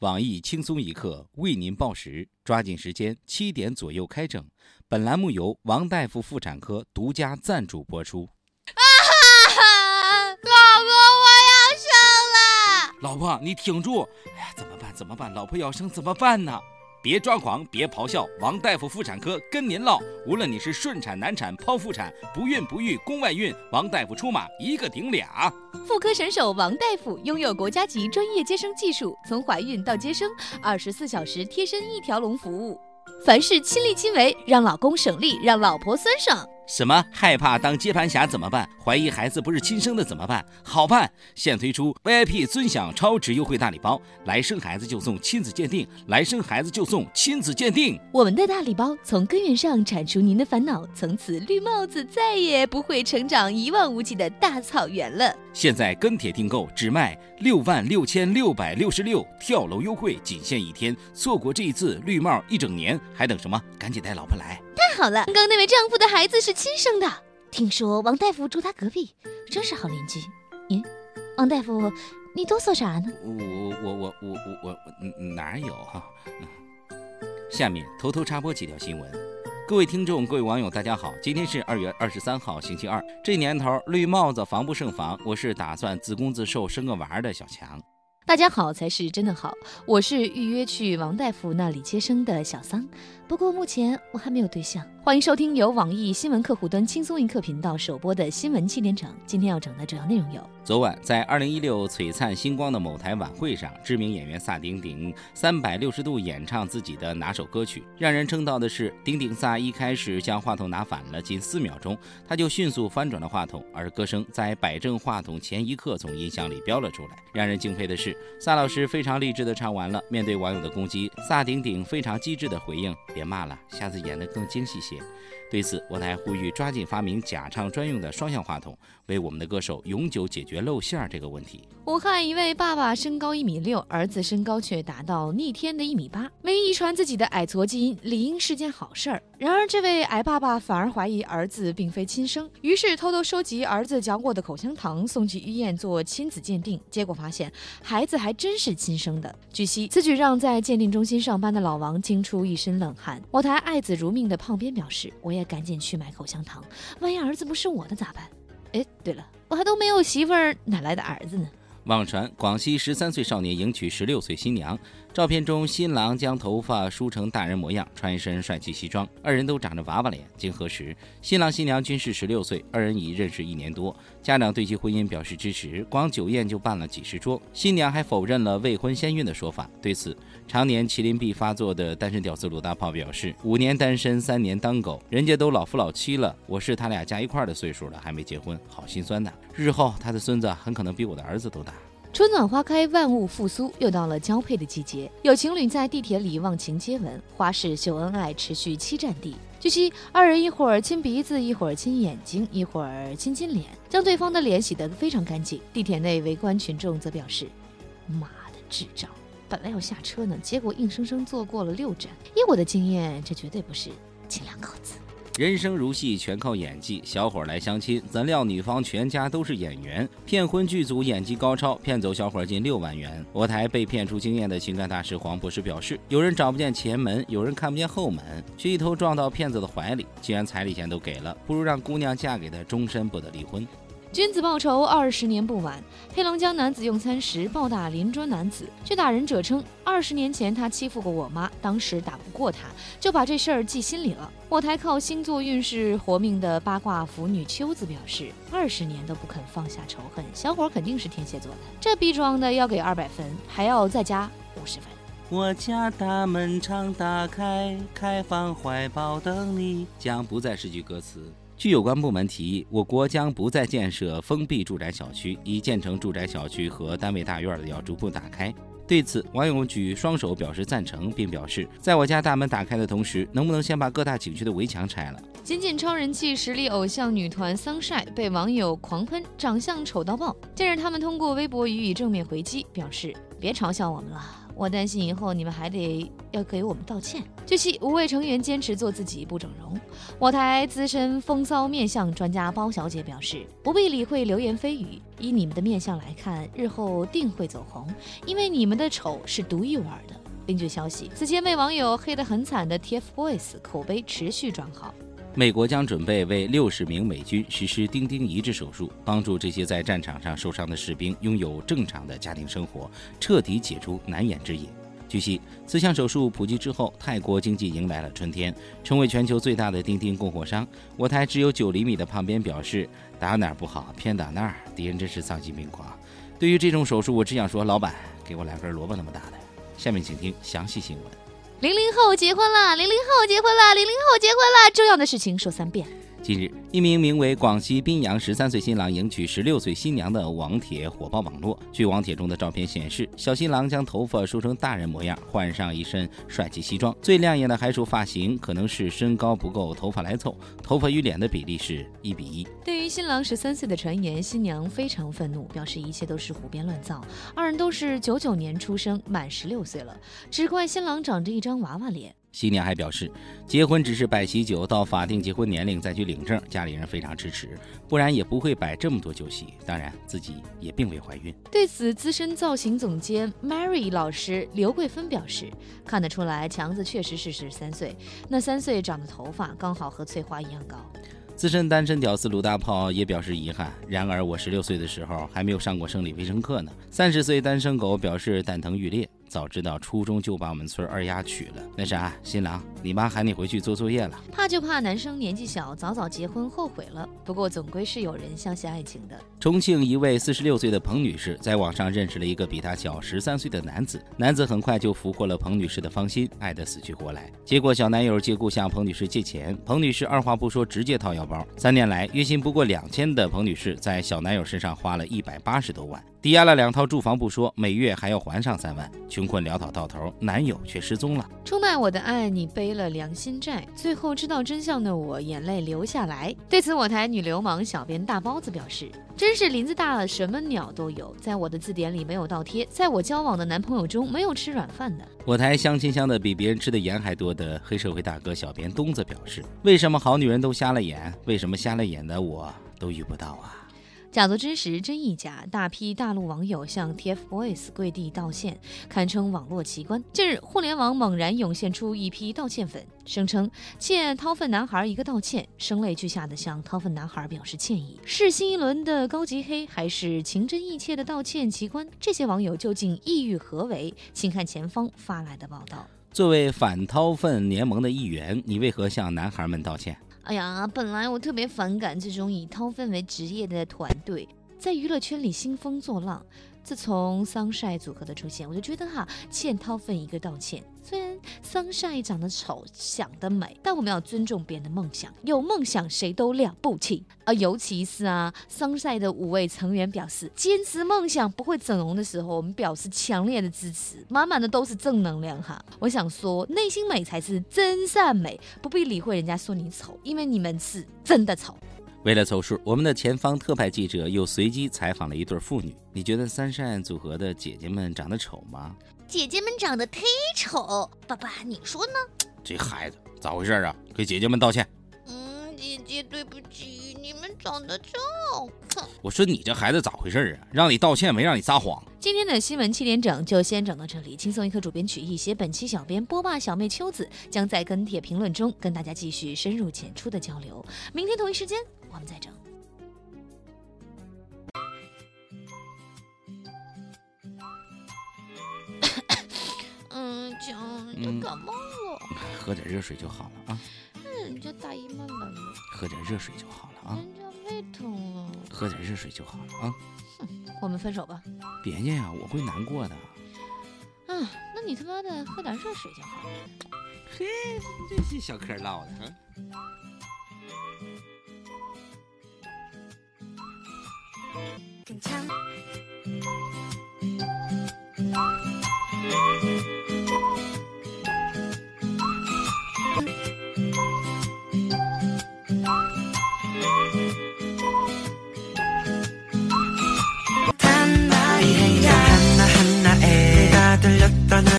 网易轻松一刻为您报时，抓紧时间，七点左右开整。本栏目由王大夫妇产科独家赞助播出。啊，老公，我要生了！老婆，你挺住！哎呀，怎么办？怎么办？老婆要生怎么办呢？别抓狂，别咆哮，王大夫妇产科跟您唠。无论你是顺产、难产、剖腹产、不孕不育、宫外孕，王大夫出马一个顶俩。妇科神手王大夫拥有国家级专业接生技术，从怀孕到接生，二十四小时贴身一条龙服务，凡事亲力亲为，让老公省力，让老婆酸爽。什么害怕当接盘侠怎么办？怀疑孩子不是亲生的怎么办？好办！现推出 VIP 尊享超值优惠大礼包，来生孩子就送亲子鉴定，来生孩子就送亲子鉴定。我们的大礼包从根源上铲除您的烦恼，从此绿帽子再也不会成长一望无际的大草原了。现在跟帖订购只卖六万六千六百六十六，跳楼优惠仅限一天，错过这一次绿帽一整年，还等什么？赶紧带老婆来！好了，刚刚那位丈夫的孩子是亲生的。听说王大夫住他隔壁，真是好邻居。咦，王大夫，你哆嗦啥呢？我我我我我我哪有哈？下面偷偷插播几条新闻。各位听众，各位网友，大家好，今天是二月二十三号，星期二。这年头绿帽子防不胜防，我是打算自攻自受生个娃儿的小强。大家好才是真的好，我是预约去王大夫那里接生的小桑，不过目前我还没有对象。欢迎收听由网易新闻客户端轻松一刻频道首播的新闻七点整，今天要整的主要内容有：昨晚在二零一六璀璨星光的某台晚会上，知名演员萨顶顶三百六十度演唱自己的拿手歌曲。让人称道的是，顶顶萨一开始将话筒拿反了，仅四秒钟他就迅速翻转了话筒，而歌声在摆正话筒前一刻从音箱里飙了出来。让人敬佩的是，萨老师非常励志的唱完了，面对网友的攻击，萨顶顶非常机智的回应：“别骂了，下次演得更精细些。”对此，我台呼吁抓紧发明假唱专用的双向话筒，为我们的歌手永久解决露馅儿这个问题。武汉一位爸爸身高一米六，儿子身高却达到逆天的一米八，没遗传自己的矮矬基因理应是件好事儿。然而，这位矮爸爸反而怀疑儿子并非亲生，于是偷偷收集儿子嚼过的口香糖，送去医院做亲子鉴定，结果发现孩子还真是亲生的。据悉，此举让在鉴定中心上班的老王惊出一身冷汗。我台爱子如命的胖编表示：“我也赶紧去买口香糖，万一儿子不是我的咋办？”哎，对了，我还都没有媳妇儿，哪来的儿子呢？网传广西十三岁少年迎娶十六岁新娘，照片中新郎将头发梳成大人模样，穿一身帅气西装，二人都长着娃娃脸。经核实，新郎新娘均是十六岁，二人已认识一年多，家长对其婚姻表示支持，光酒宴就办了几十桌。新娘还否认了未婚先孕的说法。对此，常年麒麟臂发作的单身屌丝鲁大炮表示：五年单身，三年当狗，人家都老夫老妻了，我是他俩加一块的岁数了，还没结婚，好心酸呐。日后他的孙子很可能比我的儿子都大。春暖花开，万物复苏，又到了交配的季节。有情侣在地铁里忘情接吻，花式秀恩爱，持续七站地。据悉，二人一会儿亲鼻子，一会儿亲眼睛，一会儿亲亲脸，将对方的脸洗得非常干净。地铁内围观群众则表示：“妈的智障！本来要下车呢，结果硬生生坐过了六站。以我的经验，这绝对不是亲两口子。”人生如戏，全靠演技。小伙来相亲，怎料女方全家都是演员，骗婚剧组演技高超，骗走小伙近六万元。我台被骗出经验的情感大师黄博士表示：有人找不见前门，有人看不见后门，却一头撞到骗子的怀里。既然彩礼钱都给了，不如让姑娘嫁给他，终身不得离婚。君子报仇，二十年不晚。黑龙江男子用餐时暴打邻桌男子，据打人者称，二十年前他欺负过我妈，当时打不过他，就把这事儿记心里了。我台靠星座运势活命的八卦腐女秋子表示，二十年都不肯放下仇恨，小伙肯定是天蝎座的。这逼装的要给二百分，还要再加五十分。我家大门常打开，开放怀抱等你，将不再是句歌词。据有关部门提议，我国将不再建设封闭住宅小区，已建成住宅小区和单位大院的要逐步打开。对此，网友举双手表示赞成，并表示，在我家大门打开的同时，能不能先把各大景区的围墙拆了？仅仅超人气实力偶像女团 Sunshine 被网友狂喷，长相丑到爆。近日，他们通过微博予以正面回击，表示别嘲笑我们了。我担心以后你们还得要给我们道歉。据悉，五位成员坚持做自己，不整容。我台资深风骚面相专家包小姐表示，不必理会流言蜚语，以你们的面相来看，日后定会走红，因为你们的丑是独一无二的。另据消息，此前被网友黑得很惨的 TFBOYS 口碑持续转好。美国将准备为六十名美军实施钉钉移植手术，帮助这些在战场上受伤的士兵拥有正常的家庭生活，彻底解除难言之隐。据悉，此项手术普及之后，泰国经济迎来了春天，成为全球最大的钉钉供货商。我台只有九厘米的胖边表示：“打哪儿不好，偏打那儿，敌人真是丧心病狂。”对于这种手术，我只想说，老板，给我来根萝卜那么大的。下面请听详细新闻。零零后结婚了，零零后结婚了，零零后结婚了，重要的事情说三遍。近日，一名名为广西宾阳十三岁新郎迎娶十六岁新娘的网帖火爆网络。据网帖中的照片显示，小新郎将头发梳成大人模样，换上一身帅气西装，最亮眼的还属发型，可能是身高不够，头发来凑，头发与脸的比例是一比一。对于新郎十三岁的传言，新娘非常愤怒，表示一切都是胡编乱造。二人都是九九年出生，满十六岁了，只怪新郎长着一张娃娃脸。新娘还表示，结婚只是摆喜酒，到法定结婚年龄再去领证，家里人非常支持，不然也不会摆这么多酒席。当然，自己也并未怀孕。对此，资深造型总监 Mary 老师刘桂芬表示，看得出来强子确实是十三岁，那三岁长的头发刚好和翠花一样高。资深单身屌丝鲁大炮也表示遗憾，然而我十六岁的时候还没有上过生理卫生课呢。三十岁单身狗表示蛋疼欲裂。早知道初中就把我们村二丫娶了。那啥，新郎，你妈喊你回去做作业了。怕就怕男生年纪小，早早结婚后悔了。不过总归是有人相信爱情的。重庆一位四十六岁的彭女士在网上认识了一个比她小十三岁的男子，男子很快就俘获了彭女士的芳心，爱得死去活来。结果小男友借故向彭女士借钱，彭女士二话不说直接掏腰包。三年来月薪不过两千的彭女士在小男友身上花了一百八十多万。抵押了两套住房不说，每月还要还上三万，穷困潦倒到头，男友却失踪了。出卖我的爱，你背了良心债。最后知道真相的我，眼泪流下来。对此，我台女流氓小编大包子表示：“真是林子大了，什么鸟都有。在我的字典里没有倒贴，在我交往的男朋友中没有吃软饭的。”我台相亲相的比别人吃的盐还多的黑社会大哥小编东子表示：“为什么好女人都瞎了眼？为什么瞎了眼的我都遇不到啊？”假作真实，真亦假。大批大陆网友向 TFBOYS 跪地道歉，堪称网络奇观。近日，互联网猛然涌现出一批道歉粉，声称欠掏粪男孩一个道歉，声泪俱下的向掏粪男孩表示歉意。是新一轮的高级黑，还是情真意切的道歉奇观？这些网友究竟意欲何为？请看前方发来的报道。作为反掏粪联盟的一员，你为何向男孩们道歉？哎呀，本来我特别反感这种以掏粪为职业的团队，在娱乐圈里兴风作浪。自从桑晒组合的出现，我就觉得哈，欠掏粪一个道歉。虽然桑晒长得丑，想得美，但我们要尊重别人的梦想。有梦想谁都了不起啊！尤其是啊，桑晒的五位成员表示，坚持梦想不会整容的时候，我们表示强烈的支持，满满的都是正能量哈。我想说，内心美才是真善美，不必理会人家说你丑，因为你们是真的丑。为了凑数，我们的前方特派记者又随机采访了一对妇女。你觉得三善组合的姐姐们长得丑吗？姐姐们长得忒丑，爸爸你说呢？这孩子咋回事啊？给姐姐们道歉。嗯，姐姐对不起，长得丑。我说你这孩子咋回事啊？让你道歉没让你撒谎。今天的新闻七点整就先整到这里。轻松一刻主编曲艺，写本期小编波霸小妹秋子将在跟帖评论中跟大家继续深入浅出的交流。明天同一时间。我们再整。嗯，讲人家感冒了，喝点热水就好了啊。人家大姨妈来了，喝点热水就好了啊。人家胃疼了，喝点热水就好了啊。哼，我们分手吧。别介呀，我会难过的。啊，那你他妈的喝点热水就好了。嘿，这些小嗑唠的嗯。更强。